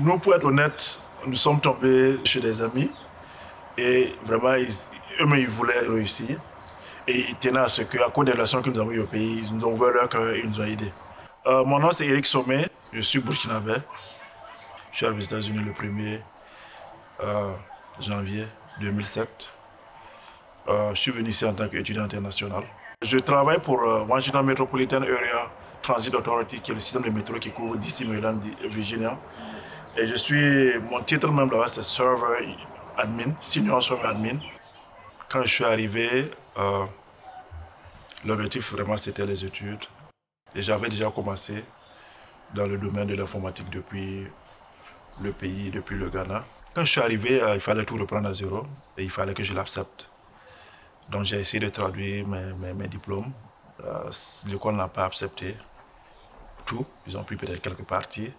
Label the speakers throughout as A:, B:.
A: nous, pour être honnête, nous sommes tombés chez des amis et vraiment, eux-mêmes, ils voulaient réussir. Et ils tenaient à ce qu'à cause des relations que nous avons eues au pays, ils nous ont ouvert leur cœur et ils nous ont aidés. Euh, mon nom, c'est Eric Sommet. Je suis burkinabé. Je suis arrivé aux États-Unis le 1er euh, janvier 2007. Euh, je suis venu ici en tant qu'étudiant international. Je travaille pour Washington Metropolitan Area Transit Authority, qui est le système de métro qui couvre DC, Maryland, Virginia. Et je suis, mon titre même là-bas, c'est Server Admin, Senior Server Admin. Quand je suis arrivé, euh, l'objectif vraiment c'était les études. Et j'avais déjà commencé dans le domaine de l'informatique depuis le pays, depuis le Ghana. Quand je suis arrivé, euh, il fallait tout reprendre à zéro et il fallait que je l'accepte. Donc j'ai essayé de traduire mes, mes, diplômes. Euh, l'école n'a pas accepté tout. Ils ont pris peut-être quelques parties.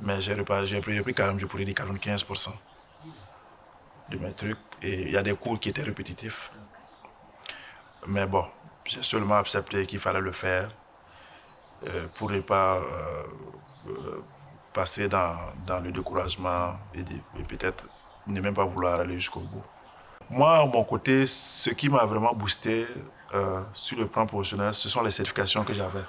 A: Mais j'ai pris, pris, quand même, je pourrais dire 45% de mes trucs. Et il y a des cours qui étaient répétitifs. Mais bon, j'ai seulement accepté qu'il fallait le faire euh, pour ne pas euh, euh, passer dans, dans, le découragement et, peut-être ne même pas vouloir aller jusqu'au bout. Moi, à mon côté, ce qui m'a vraiment boosté sur le plan professionnel, ce sont les certifications que j'avais.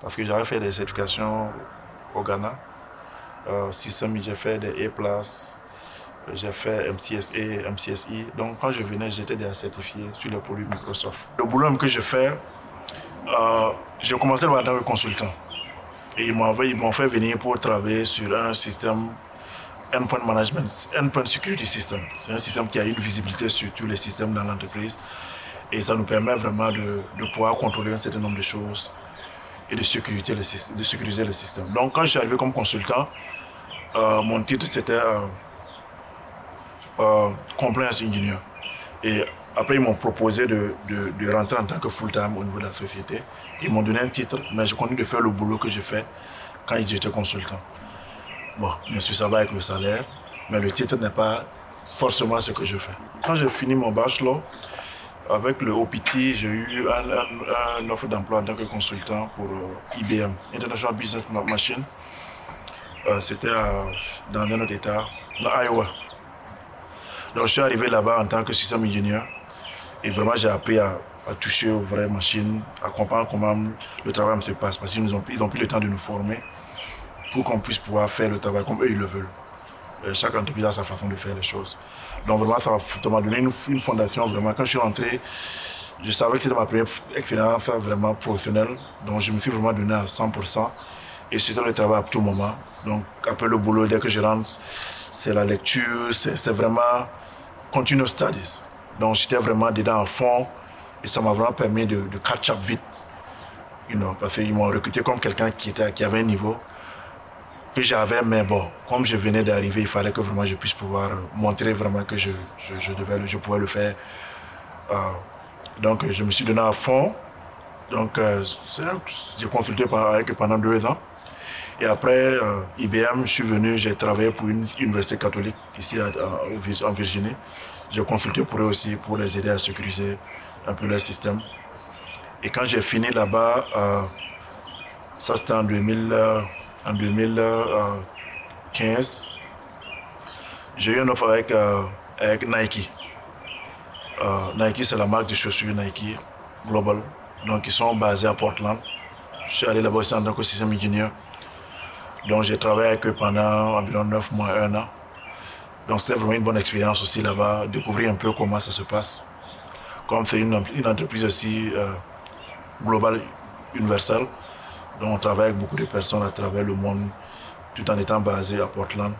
A: Parce que j'avais fait des certifications au Ghana euh, j'ai fait des A+, j'ai fait MCSA, MCSI. Donc quand je venais, j'étais déjà certifié sur les produits Microsoft. Le boulot que je fais, euh, j'ai commencé en tant que consultant. Et ils m'ont fait venir pour travailler sur un système Endpoint Management, Endpoint Security System. C'est un système qui a une visibilité sur tous les systèmes dans l'entreprise. Et ça nous permet vraiment de, de, pouvoir contrôler un certain nombre de choses et de, sécuriser le, de sécuriser le système. Donc quand je suis arrivé comme consultant, euh, mon titre c'était euh, euh, Compliance Engineer. Et après, ils m'ont proposé de, de, rentrer en tant que full-time au niveau de la société. Ils m'ont donné un titre, mais je continue de faire le boulot que j'ai fait quand j'étais consultant. Bon, je suis ça va avec le salaire, mais le titre n'est pas forcément ce que je fais. Quand j'ai fini mon bachelor, avec le OPT, j'ai eu un, offre d'emploi en tant que consultant pour IBM, International Business Machine. Euh, c'était dans un autre état, dans Iowa. Donc je suis arrivé là-bas en tant que système ingénieur et vraiment j'ai appris à, toucher aux vraies machines, à comprendre comment le travail se passe parce qu'ils ont, ils ont pris le temps de nous former pour qu'on puisse pouvoir faire le travail comme eux ils le veulent. Euh, chaque entreprise a sa façon de faire les choses. Donc vraiment ça m'a donné une, une, fondation vraiment. Quand je suis rentré, je savais que c'était ma première expérience vraiment professionnelle. Donc je me suis vraiment donné à 100%. Et c'était le travail à tout moment. Donc, après le boulot, dès que je rentre, c'est la lecture, c'est vraiment continuous studies. Donc, j'étais vraiment dedans à fond et ça m'a vraiment permis de, catch up vite. You know, parce qu'ils m'ont recruté comme quelqu'un qui, qui avait un niveau que j'avais, mais bon, comme je venais d'arriver, il fallait que vraiment je puisse pouvoir montrer vraiment que je, je, devais, je pouvais le faire. Euh, donc, je me suis donné à fond. Donc, euh, j'ai consulté avec pendant deux ans. Et après euh, IBM, je suis venu, j'ai travaillé pour une université catholique ici en Virginie. J'ai consulté pour eux aussi pour les aider à sécuriser un peu leur système. Et quand j'ai fini là-bas, euh, ça c'était en, 2000, euh, 2015, j'ai eu une offre avec, avec Nike. Nike, c'est la marque de chaussures Nike Global. Donc ils sont basés à Portland. Je suis allé là-bas aussi en tant que système ingénieur. Donc j'ai travaillé avec eux pendant environ 9 mois, 1 an. Donc c'était vraiment une bonne expérience aussi là-bas, découvrir un peu comment ça se passe. Comme c'est une, entreprise aussi euh, globale, universelle, donc on travaille avec beaucoup de personnes à travers le monde, tout en étant basé à Portland.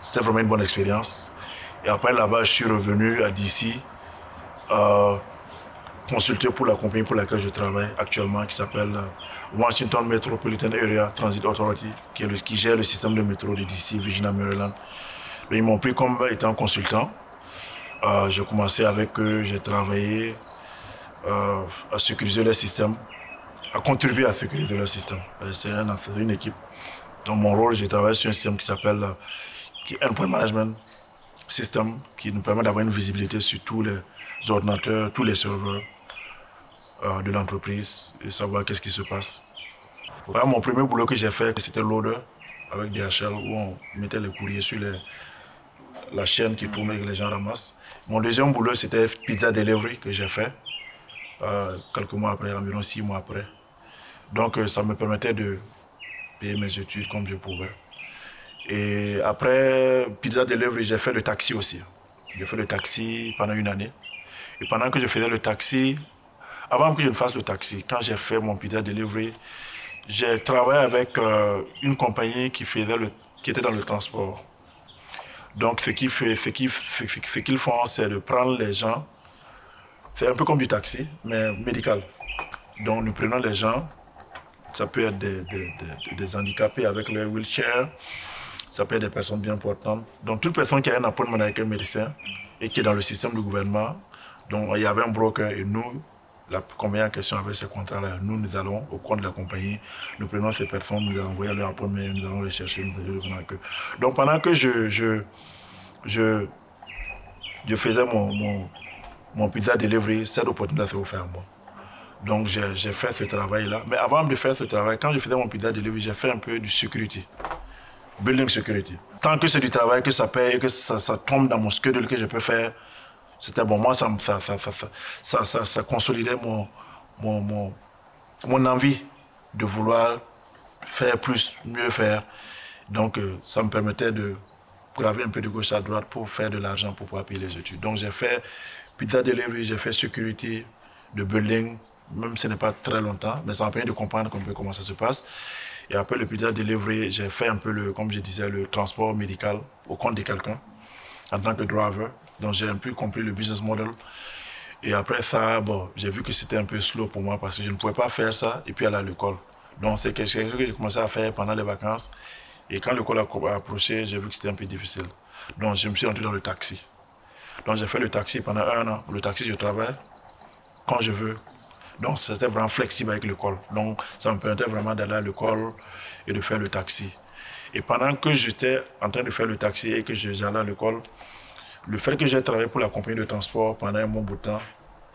A: C'était vraiment une bonne expérience. Et après là-bas, je suis revenu à DC, euh, consulter pour la compagnie pour laquelle je travaille actuellement, qui s'appelle... Euh, Washington Metropolitan Area Transit Authority, qui, gère le système de métro de DC, Virginia, Maryland. ils m'ont pris comme étant consultant. Euh, j'ai commencé avec eux, j'ai travaillé euh, à sécuriser le système, à contribuer à sécuriser le système. C'est une équipe. Dans mon rôle, j'ai travaillé sur un système qui s'appelle Endpoint Management System, qui nous permet d'avoir une visibilité sur tous les ordinateurs, tous les serveurs euh, de l'entreprise et savoir qu'est-ce qui se passe. mon premier boulot que j'ai fait, c'était loader avec DHL où on mettait les courriers sur la chaîne qui tournait que les gens ramassent. Mon deuxième boulot, c'était pizza delivery que j'ai fait euh, quelques mois après, environ six mois après. Donc, euh, ça me permettait de payer mes études comme je pouvais. Et après pizza delivery, j'ai fait le taxi aussi. J'ai fait le taxi pendant une année. Et pendant que je faisais le taxi, avant que je ne fasse le taxi, quand j'ai fait mon pizza delivery, j'ai travaillé avec euh, une compagnie qui, faisait le, qui était dans le transport. Donc, ce qu'ils font, c'est de prendre les gens. C'est un peu comme du taxi, mais médical. Donc, nous prenons les gens. Ça peut être des, des, des, handicapés avec leur wheelchair. Ça peut être des personnes bien portantes. Donc, toute personne qui a un appointment avec un médecin et qui est dans le système du gouvernement, donc il y avait un broker et nous, la compagnie en question avec ce contrat-là, nous, nous allons au compte de la compagnie, nous prenons ces personnes, nous allons envoyer leur appointment, nous allons les chercher, nous allons les que. Donc pendant que je, je, je, je faisais mon, mon, mon pizza delivery, cette opportunité s'est offerte à moi. Donc j'ai fait ce travail-là. Mais avant de faire ce travail, quand je faisais mon pizza delivery, j'ai fait un peu du security, building security. Tant que c'est du travail, que ça paye, que ça, ça tombe dans mon schedule, que je peux faire c'était bon. Moi, ça, ça, ça, ça, consolidait mon, mon, mon, mon, envie de vouloir faire plus, mieux faire. Donc, euh, ça me permettait de graver un peu de gauche à droite pour faire de l'argent pour pouvoir payer les études. Donc, j'ai fait pizza delivery, j'ai fait sécurité de building, même si ce n'est pas très longtemps, mais ça m'a permis de comprendre un peu comment ça se passe. Et après le pizza delivery, j'ai fait un peu, le, comme je disais, le transport médical au compte de quelqu'un en tant que driver. Donc j'ai un peu compris le business model. Et après ça, bon, j'ai vu que c'était un peu slow pour moi parce que je ne pouvais pas faire ça et puis aller à l'école. Donc c'est quelque chose que j'ai commencé à faire pendant les vacances. Et quand l'école a approché, j'ai vu que c'était un peu difficile. Donc je me suis rentré dans le taxi. Donc j'ai fait le taxi pendant un an. Le taxi, je travaille quand je veux. Donc c'était vraiment flexible avec l'école. Donc ça me permettait vraiment d'aller à l'école et de faire le taxi. Et pendant que j'étais en train de faire le taxi et que j'allais à l'école, le fait que j'ai travaillé pour la compagnie de transport pendant un bon bout de temps,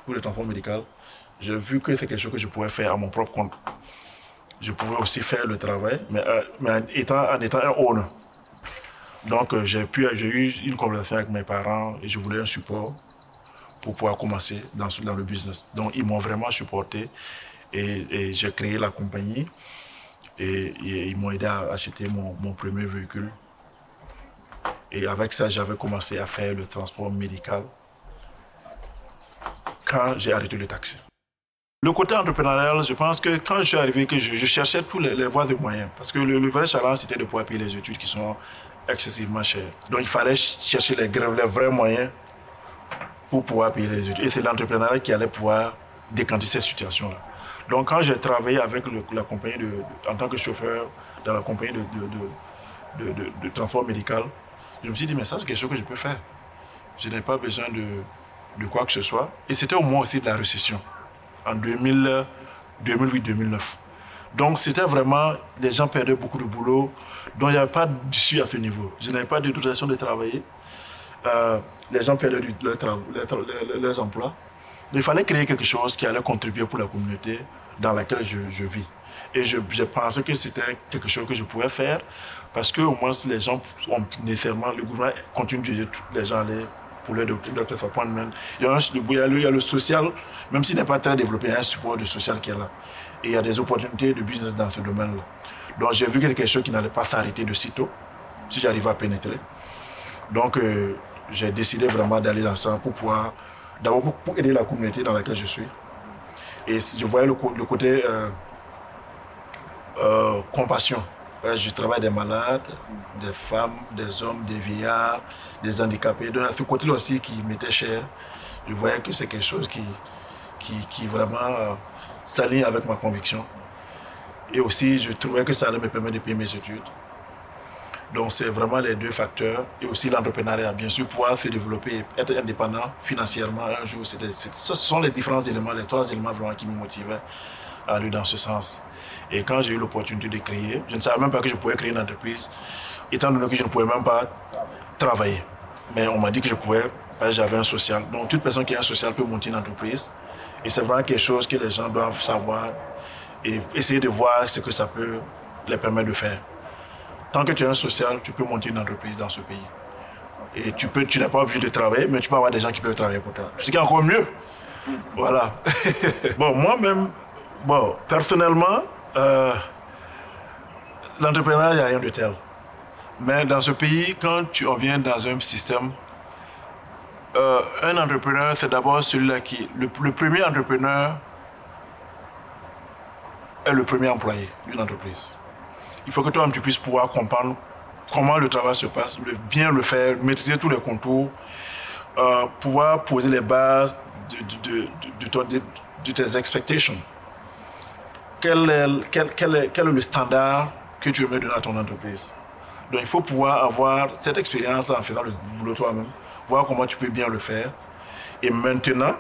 A: pour le transport médical, j'ai vu que c'est quelque chose que je pouvais faire à mon propre compte. Je pouvais aussi faire le travail, mais, euh, en, étant, en étant un owner. Donc euh, j'ai eu une conversation avec mes parents et je voulais un support pour pouvoir commencer dans, le business. Donc ils m'ont vraiment supporté et, j'ai créé la compagnie et, ils m'ont aidé à acheter mon premier véhicule et avec ça, j'avais commencé à faire le transport médical quand j'ai arrêté le taxi. Le côté entrepreneurial, je pense que quand je suis arrivé, que je, cherchais tous les, voies et moyens. Parce que le, vrai challenge, c'était de pouvoir payer les études qui sont excessivement chères. Donc il fallait chercher les, vrais moyens pour pouvoir payer les études. Et c'est l'entrepreneuriat qui allait pouvoir décanter cette situation-là. Donc quand j'ai travaillé avec la compagnie de, en tant que chauffeur dans la compagnie de, de transport médical, je me suis dit, mais ça, c'est quelque chose que je peux faire. Je n'ai pas besoin de, de, quoi que ce soit. Et c'était au moment aussi de la récession, en 2008-2009. Donc, c'était vraiment, les gens perdaient beaucoup de boulot, donc il n'y avait pas d'issue à ce niveau. Je n'avais pas de dotation de travailler. Euh, les gens perdaient leur leurs emplois. Il fallait créer quelque chose qui allait contribuer pour la communauté dans laquelle je, je vis. Et je, je pensais que c'était quelque chose que je pouvais faire parce que au moins, si les gens ont nécessairement, le gouvernement continue de tous les gens aller pour les docteurs appointments. Il y, a il, y a le, social, même s'il n'est pas très développé, il y a un support de social qui est là. Et il y a des opportunités de business dans ce domaine-là. Donc j'ai vu que quelque chose qui n'allait pas s'arrêter de sitôt, si j'arrivais à pénétrer. Donc euh, j'ai décidé vraiment d'aller dans ça pour pouvoir, d'abord pour, aider la communauté dans laquelle je suis. Et je voyais le, côté euh, euh, compassion je travaille des malades, des femmes, des hommes, des vieillards, des handicapés. Donc, ce côté-là aussi qui m'était cher, je voyais que c'est quelque chose qui, qui, qui vraiment euh, s'aligne avec ma conviction. Et aussi, je trouvais que ça allait me permettre de payer mes études. Donc, c'est vraiment les deux facteurs. Et aussi l'entrepreneuriat, bien sûr, pouvoir se développer, être indépendant financièrement un jour. ce sont les différents éléments, les trois éléments vraiment qui me motivaient aller dans ce sens. Et quand j'ai eu l'opportunité de créer, je ne savais même pas que je pouvais créer une entreprise, étant donné que je ne pouvais même pas travailler. Mais on m'a dit que je pouvais, parce que j'avais un social. Donc toute personne qui a un social peut monter une entreprise. Et c'est vraiment quelque chose que les gens doivent savoir et essayer de voir ce que ça peut les permettre de faire. Tant que tu es un social, tu peux monter une entreprise dans ce pays. Et tu peux, tu n'es pas obligé de travailler, mais tu peux avoir des gens qui peuvent travailler pour toi. Ce qui est encore mieux. Voilà. bon, moi-même, bon, personnellement, euh, l'entrepreneuriat, il n'y a rien de tel. Mais dans ce pays, quand tu en viens dans un système, euh, un entrepreneur, c'est d'abord celui-là qui. Le, premier entrepreneur est le premier employé d'une entreprise. Il faut que toi tu puisses pouvoir comprendre comment le travail se passe, bien le faire, maîtriser tous les contours, euh, pouvoir poser les bases de, tes expectations. Quel est, quel, quel, quel est le standard que tu veux donner à ton entreprise? Donc il faut pouvoir avoir cette expérience en faisant le boulot toi-même, voir comment tu peux bien le faire. Et maintenant,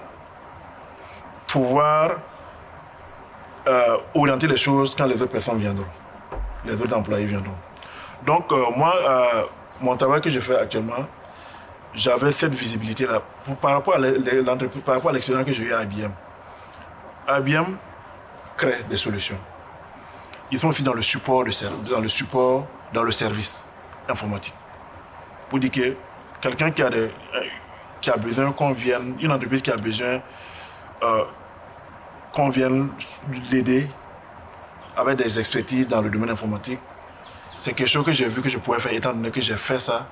A: pouvoir euh, orienter les choses quand les autres personnes viendront, les autres employés viendront. Donc, euh, moi, euh, mon travail que je fais actuellement, j'avais cette visibilité-là par rapport à l'expérience que j'ai eue à IBM. IBM crée des solutions. Ils sont aussi dans le support, dans le support, dans le service informatique. Pour dire que quelqu'un qui a, qui a besoin qu'on vienne, une entreprise qui a besoin euh, qu'on vienne l'aider avec des expertises dans le domaine informatique, c'est quelque chose que j'ai vu que je pouvais faire étant donné que j'ai fait ça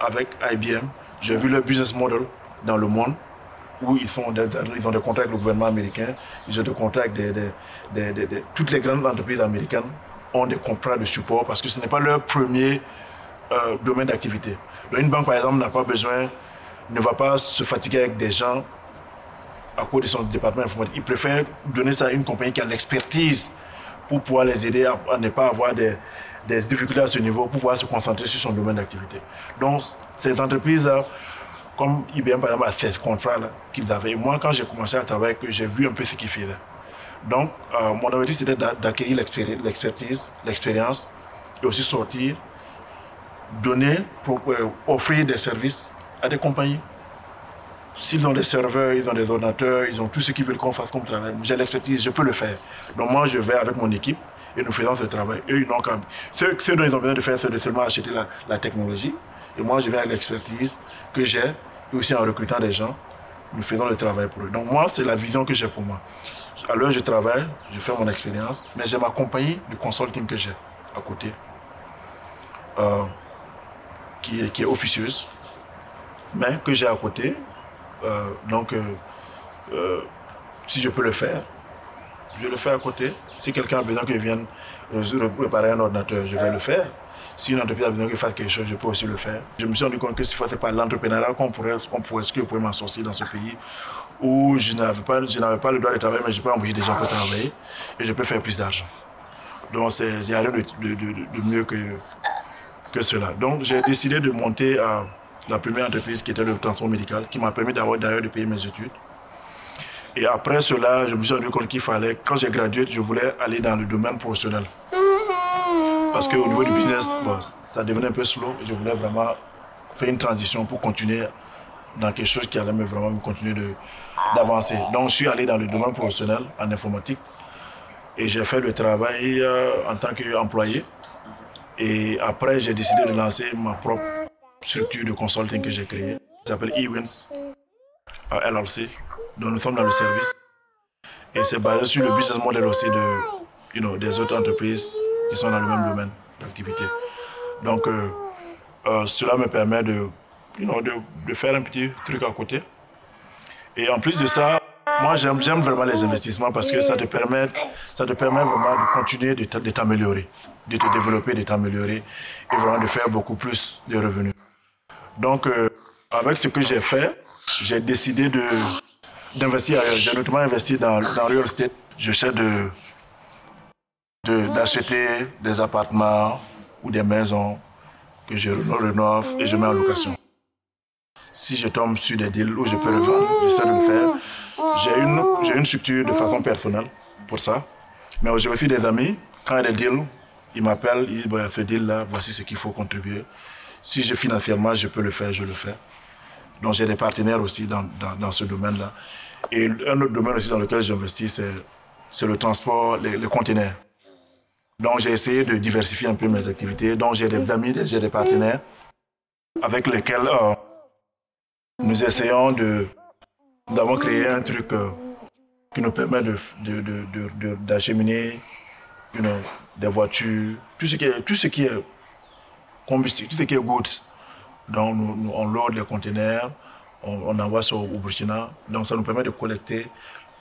A: avec IBM. J'ai vu le business model dans le monde où ils, font ils ont des contrats avec le gouvernement américain, ils ont des contrats avec des, toutes les grandes entreprises américaines ont des contrats de support parce que ce n'est pas leur premier euh, domaine d'activité. Une banque, par exemple, n'a pas besoin, ne va pas se fatiguer avec des gens à cause de son département informatique. Ils préfèrent donner ça à une compagnie qui a l'expertise pour pouvoir les aider à ne pas avoir des, difficultés à ce niveau pour pouvoir se concentrer sur son domaine d'activité. Donc, cette entreprise, comme IBM par exemple, a ces contrats-là qu'ils avaient. Et moi, quand j'ai commencé à travailler, j'ai vu un peu ce qu'ils faisaient. Donc, euh, mon objectif, c'était d'acquérir l'expertise, l'expérience, et aussi sortir, donner, euh, offrir des services à des compagnies. S'ils ont des serveurs, ils ont des ordinateurs, ils ont tout ce qu'ils veulent qu'on fasse comme travail. J'ai l'expertise, je peux le faire. Donc moi, je vais avec mon équipe et nous faisons ce travail. Eux, ils n'ont qu'à... Ce, dont ils ont besoin de faire, c'est de seulement acheter la, technologie. Et moi, je viens avec l'expertise que j'ai, et aussi en recrutant des gens, nous faisons le travail pour eux. Donc moi, c'est la vision que j'ai pour moi. L'heure, je travaille, je fais mon expérience, mais j'ai ma compagnie de consulting que j'ai à côté, euh, qui, est, officieuse, mais que j'ai à côté. Euh, donc, euh, si je peux le faire, je le fais à côté. Si quelqu'un a besoin que vienne réparer un ordinateur, je vais le faire. Si une entreprise a besoin que je fasse quelque chose, je peux aussi le faire. Je me suis rendu compte que ce n'est pas l'entrepreneuriat qu'on pourrait, on pourrait, ce que je pourrais sortir dans ce pays où je n'avais pas, pas le droit de travailler, mais je peux embaucher des gens pour travailler et je peux faire plus d'argent. Donc, il n'y a rien de, mieux que, que cela. Donc, j'ai décidé de monter à la première entreprise qui était le transport médical, qui m'a permis d'ailleurs de payer mes études. Et après cela, je me suis rendu compte qu'il fallait, quand j'ai gradué, je voulais aller dans le domaine professionnel. Parce qu'au niveau du business, ça devenait un peu slow. Je voulais vraiment faire une transition pour continuer dans quelque chose qui allait me vraiment me continuer d'avancer. Donc je suis allé dans le domaine professionnel en informatique et j'ai fait le travail euh, en tant qu'employé. Et après, j'ai décidé de lancer ma propre structure de consulting que j'ai créée. Ça s'appelle eWins LLC dont nous sommes dans le service. Et c'est basé sur le business model aussi de, you know, des autres entreprises qui sont dans le même domaine d'activité. Donc, euh, euh, cela me permet de, you know, de, faire un petit truc à côté. Et en plus de ça, moi, j'aime vraiment les investissements parce que ça te permet, ça te permet vraiment de continuer de t'améliorer, de te développer, de t'améliorer et vraiment de faire beaucoup plus de revenus. Donc, euh, avec ce que j'ai fait, j'ai décidé de, d'investir J'ai notamment investi dans, dans real estate. J'essaie de, d'acheter des appartements ou des maisons que je rénove et je mets en location. Si je tombe sur des deals où je peux le vendre, j'essaie de le faire. J'ai une, j'ai une structure de façon personnelle pour ça. Mais j'ai aussi des amis, quand il y a des deals, ils m'appellent, ils disent, bon, ce deal-là, voici ce qu'il faut contribuer. Si je financièrement, je peux le faire, je le fais. Donc j'ai des partenaires aussi dans, dans, dans ce domaine-là. Et un autre domaine aussi dans lequel j'investis, c'est, c'est le transport, les, conteneurs. Donc j'ai essayé de diversifier un peu mes activités. Donc j'ai des amis, j'ai des partenaires avec lesquels euh, nous essayons de d'avoir créé un truc euh, qui nous permet d'acheminer de, de, des voitures, tout ce qui est, tout ce qui est combustible, tout ce qui est goods. Donc on load les conteneurs, on, envoie ça au Burkina. Donc ça nous permet de collecter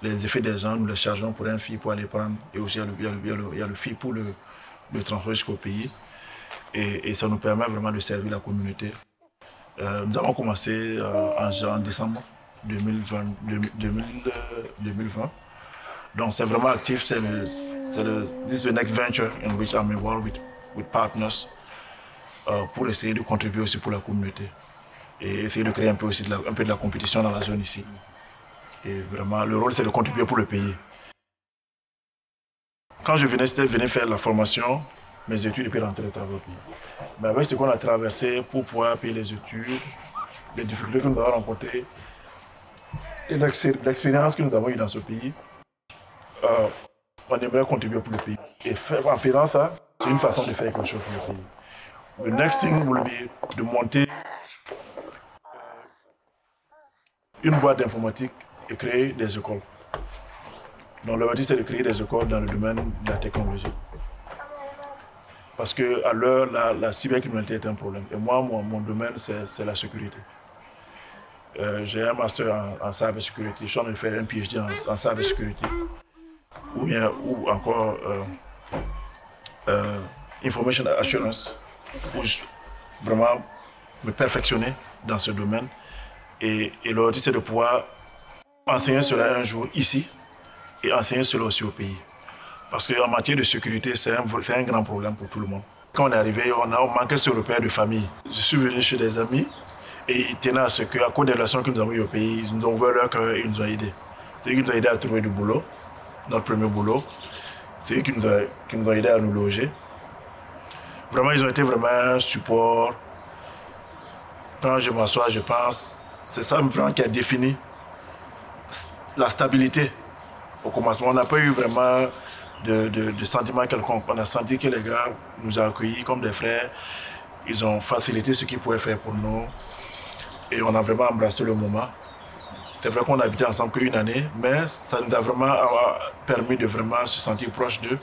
A: les effets des nous les chargeons pour un fil pour aller prendre. Et aussi il y a le, le, fil pour le, le transport jusqu'au pays. Et, ça nous permet vraiment de servir la communauté. Euh, nous avons commencé euh, en, décembre 2020. 2020. Donc c'est vraiment actif, c'est le, le, next venture in which I'm involved with, with partners euh, pour essayer de contribuer aussi pour la communauté et essayer de créer un peu aussi un peu de la compétition dans la zone ici. Et vraiment, le rôle c'est de contribuer pour le pays. Quand je venais, c'était venir faire la formation, mes études et puis rentrer travailler. Mais avec ce qu'on a traversé pour pouvoir payer les études, les difficultés que nous avons rencontrées et l'expérience que nous avons eue dans ce pays, euh, on aimerait contribuer pour le pays. Et en faisant ça, c'est une façon de faire quelque chose pour le pays. The next thing will be de monter euh, une boîte d'informatique et créer des écoles. Donc l'objectif c'est de créer des écoles dans le domaine de la technologie. Parce qu'à l'heure, la, cybercriminalité est un problème. Et moi, mon, domaine, c'est la sécurité. Euh, J'ai un master en, en cybersécurité. Je suis en train de faire un PhD en, en cybersécurité. Ou encore euh, euh, Information Assurance, pour vraiment me perfectionner dans ce domaine. Et, et l'objectif, c'est de pouvoir enseigner cela un jour ici et enseigner cela aussi au pays. Parce qu'en matière de sécurité, c'est un, un, grand problème pour tout le monde. Quand on est arrivé, on, a, on manquait ce repère de famille. Je suis venu chez des amis et ils tenaient à ce qu'à cause des relations que nous avons eues au pays, ils nous ont ouvert leur cœur ils nous ont aidés. C'est qui nous ont aidés à trouver du boulot, notre premier boulot. C'est qui nous, ont, nous ont aidés à nous loger. Vraiment, ils ont été vraiment un support. Quand je m'assois, je pense, c'est ça vraiment qui a défini la stabilité au commencement. On n'a pas eu vraiment de, de, de sentiment quelconque. On a senti que les gars nous ont accueillis comme des frères. Ils ont facilité ce qu'ils pouvaient faire pour nous. Et on a vraiment embrassé le moment. C'est vrai qu'on a habité ensemble qu'une année, mais ça nous a vraiment permis de vraiment se sentir proche d'eux.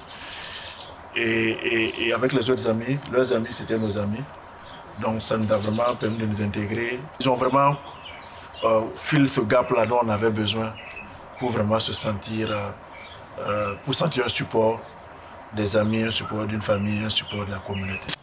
A: Et, avec les autres amis, leurs amis, c'était nos amis. Donc ça nous a vraiment permis de nous intégrer. Ils ont vraiment euh, filé ce gap-là dont on avait besoin pour vraiment se sentir, euh, euh, pour sentir un support des amis, un support d'une famille, un support de la communauté.